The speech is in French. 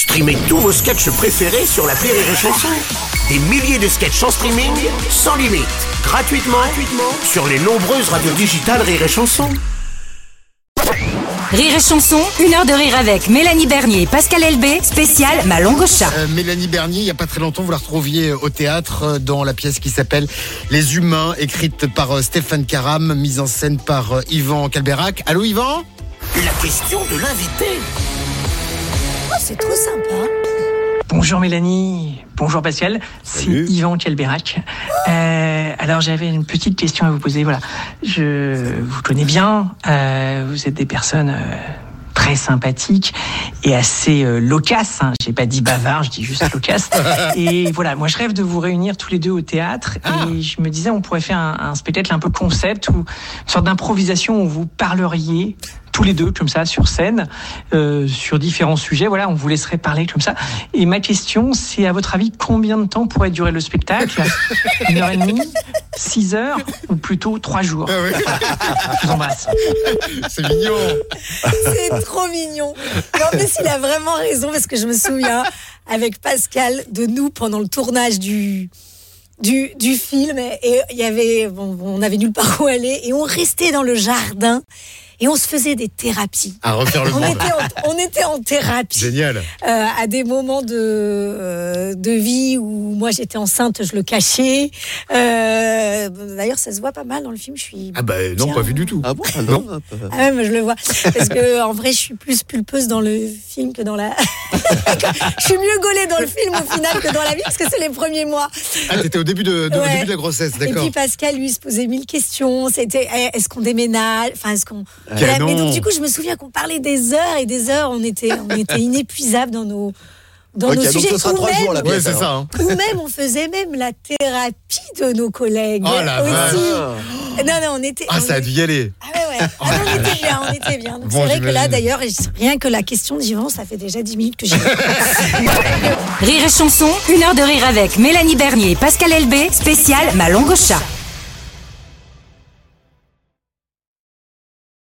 Streamez tous vos sketchs préférés sur la Rire et Chanson. Des milliers de sketchs en streaming, sans limite, gratuitement, gratuitement sur les nombreuses radios digitales Rire et Chanson. Rire et chanson, une heure de rire avec Mélanie Bernier et Pascal Elbé, spécial Ma langue au chat. Euh, Mélanie Bernier, il n'y a pas très longtemps, vous la retrouviez au théâtre euh, dans la pièce qui s'appelle Les Humains, écrite par euh, Stéphane Caram, mise en scène par euh, Yvan Calberac. Allô Yvan? La question de l'invité. C'est trop sympa. Bonjour Mélanie, bonjour Pascal, c'est Yvan Kelberac. Euh, alors j'avais une petite question à vous poser. Voilà, je vous connais bien, euh, vous êtes des personnes euh, très sympathiques et assez euh, loquaces. Hein. J'ai pas dit bavard, je dis juste loquace. et voilà, moi je rêve de vous réunir tous les deux au théâtre et je me disais on pourrait faire un, un spectacle un peu concept ou une sorte d'improvisation où vous parleriez tous les deux comme ça sur scène euh, sur différents sujets. Voilà, on vous laisserait parler comme ça. Et ma question, c'est à votre avis combien de temps pourrait durer le spectacle? Une heure et demie, six heures ou plutôt trois jours? Voilà. Je vous embrasse. C'est mignon C'est trop mignon. Mais en plus, il a vraiment raison parce que je me souviens avec Pascal de nous pendant le tournage du. Du, du film et il y avait bon, on avait nulle part où aller et on restait dans le jardin et on se faisait des thérapies. À refaire le On monde. était en, on était en thérapie. Génial euh, à des moments de, euh, de vie où moi j'étais enceinte, je le cachais. Euh, D'ailleurs, ça se voit pas mal dans le film. Je suis. Ah bah non, bien- pas vu du tout. Ah bon ah non, Ah ouais, mais je le vois. Parce que en vrai, je suis plus pulpeuse dans le film que dans la. Je suis mieux gaulée dans le film au final que dans la vie parce que c'est les premiers mois. Ah, t'étais au début de, de- au Ouais. début de la grossesse, Et d'accord. puis Pascal, lui, se posait mille questions. C'était eh, est-ce qu'on déménage? Enfin, est-ce qu'on. Mais donc, du coup, je me souviens qu'on parlait des heures et des heures. On était, on était inépuisables dans nos. Dans Ok, nos donc sujets. ce sera Ou trois même- jours la Ouais, pièce. c'est alors. ça. hein. ou même on faisait même la thérapie de nos collègues. Oh la vache. aussi. Non, non, on était. Ah, on ça a dû y aller. Ah on était bien, on était bien. Bon, c'est vrai que là, d'ailleurs, rien que la question d'Yvan, ça fait déjà 10 minutes que j'ai. Rire et chanson, une heure de rire avec Mélanie Bernier et Pascal Elbé, spécial Ma langue au chat.